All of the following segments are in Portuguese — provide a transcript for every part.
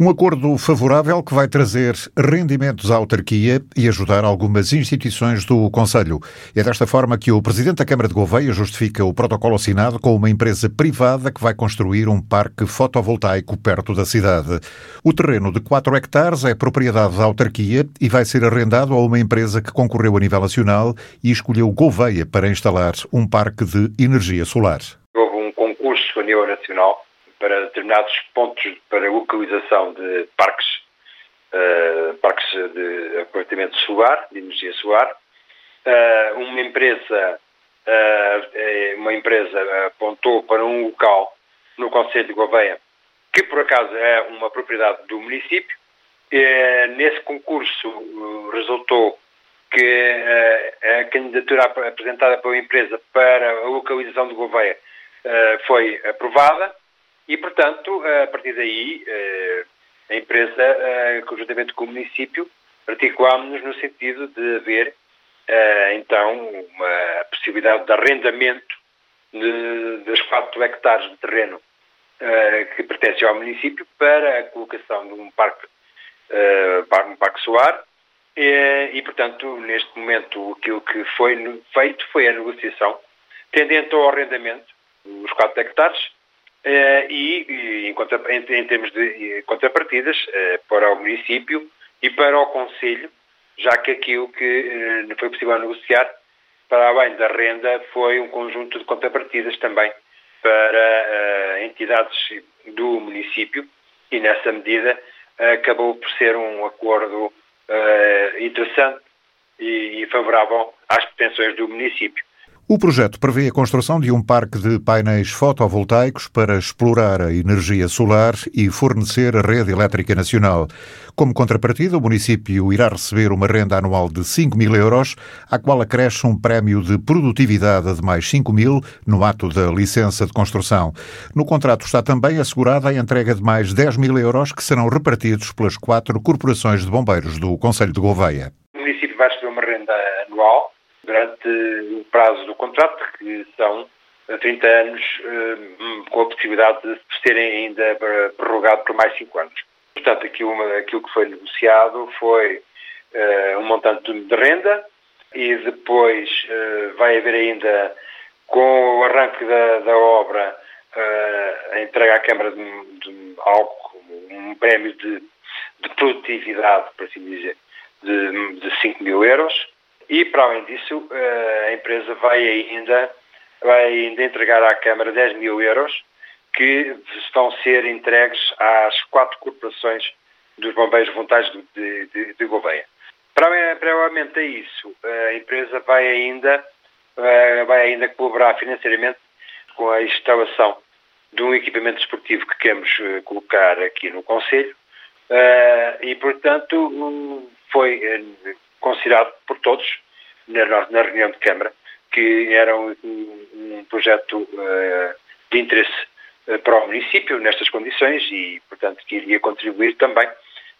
Um acordo favorável que vai trazer rendimentos à autarquia e ajudar algumas instituições do Conselho. É desta forma que o Presidente da Câmara de Gouveia justifica o protocolo assinado com uma empresa privada que vai construir um parque fotovoltaico perto da cidade. O terreno de 4 hectares é propriedade da autarquia e vai ser arrendado a uma empresa que concorreu a nível nacional e escolheu Gouveia para instalar um parque de energia solar. Houve um concurso a nível nacional para determinados pontos para localização de parques, uh, parques de aproveitamento solar, de energia solar. Uh, uma empresa uh, uma empresa apontou para um local no Conselho de Gouveia, que por acaso é uma propriedade do município. nesse concurso resultou que a candidatura apresentada pela empresa para a localização de Gouveia foi aprovada e, portanto, a partir daí, eh, a empresa, eh, conjuntamente com o município, articulámos-nos no sentido de haver, eh, então, uma possibilidade de arrendamento de, dos 4 hectares de terreno que pertence ao município para a colocação de um parque, um parque solar. E, e, portanto, neste momento, aquilo que foi feito foi a negociação tendente ao arrendamento dos 4 hectares eh, e, em, em, termos de contrapartidas eh, para o município e para o Conselho, já que aquilo que eh, não foi possível negociar, para além da renda, foi um conjunto de contrapartidas também para entidades do município e, nessa medida, acabou por ser um acordo interessante e favorável às pretensões do município. O projeto prevê a construção de um parque de painéis fotovoltaicos para explorar a energia solar e fornecer a rede elétrica nacional. Como contrapartida, o município irá receber uma renda anual de 5 mil euros, à qual acresce um prémio de produtividade de mais 5 mil no ato da licença de construção. No contrato está também assegurada a entrega de mais 10 mil euros que serão repartidos pelas quatro corporações de bombeiros do Conselho de Gouveia. O município vai receber uma renda anual durante o prazo do contrato, que são 30 anos, eh, com a possibilidade de serem ainda prorrogado por mais 5 anos. Portanto, aquilo, aquilo que foi negociado foi um montante de renda e depois vai haver ainda, com o arranque da, da obra, a entrega à Câmara de, de algo como um prémio de, de produtividade, por assim dizer, de, de 5 mil euros e, para além disso, eh, a empresa vai ainda, vai ainda entregar à Câmara 10 mil euros que vão ser entregues às quatro corporações dos bombeiros voluntários de, de, de Gouveia. Paralelamente a isso, a empresa vai ainda, eh, vai ainda colaborar financeiramente com a instalação de um equipamento esportivo que queremos eh, colocar aqui no Conselho e, portanto, foi considerado por todos na, na reunião de Câmara que era um, um projeto uh, de interesse uh, para o município nestas condições e, portanto, que iria contribuir também,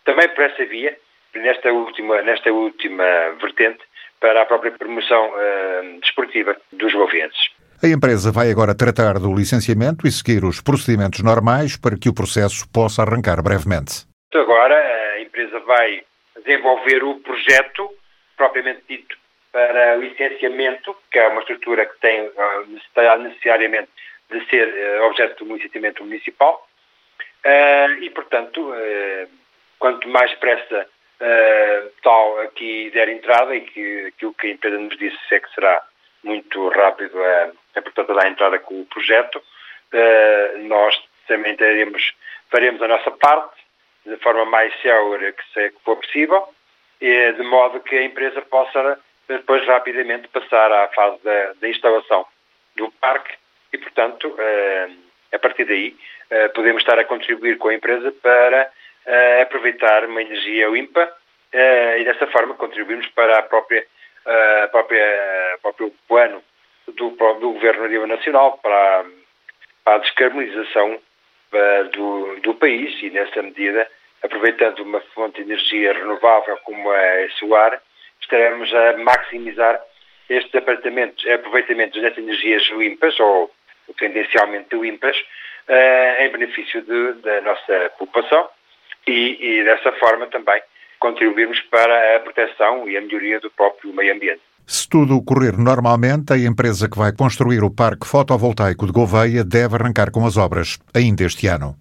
também por essa via, nesta última, nesta última vertente, para a própria promoção uh, desportiva dos governos. A empresa vai agora tratar do licenciamento e seguir os procedimentos normais para que o processo possa arrancar brevemente. Agora a empresa vai desenvolver o projeto propriamente dito para licenciamento, que é uma estrutura que tem uh, necessariamente de ser uh, objeto do licenciamento municipal, uh, e, portanto, quanto mais pressa tal aqui der entrada, e que aquilo que a empresa nos disse é que será muito rápido a, a portanto, dar entrada com o projeto, nós também teremos, faremos a nossa parte de forma mais célere que, se, que for possível, de modo que a empresa possa depois rapidamente passar à fase da, da instalação do parque e, portanto, eh, a partir daí eh, podemos estar a contribuir com a empresa para eh, aproveitar uma energia limpa e dessa forma contribuímos para a própria, própria próprio plano do, do Governo a nível nacional para, para a descarbonização do, do país e, nessa medida, aproveitando uma fonte de energia renovável como a solar, estaremos a maximizar estes aproveitamentos das energias limpas, ou tendencialmente limpas, uh, em benefício de, da nossa população e, e dessa forma também contribuirmos para a proteção e a melhoria do próprio meio ambiente. Se tudo correr normalmente, a empresa que vai construir o parque fotovoltaico de Gouveia deve arrancar com as obras ainda este ano.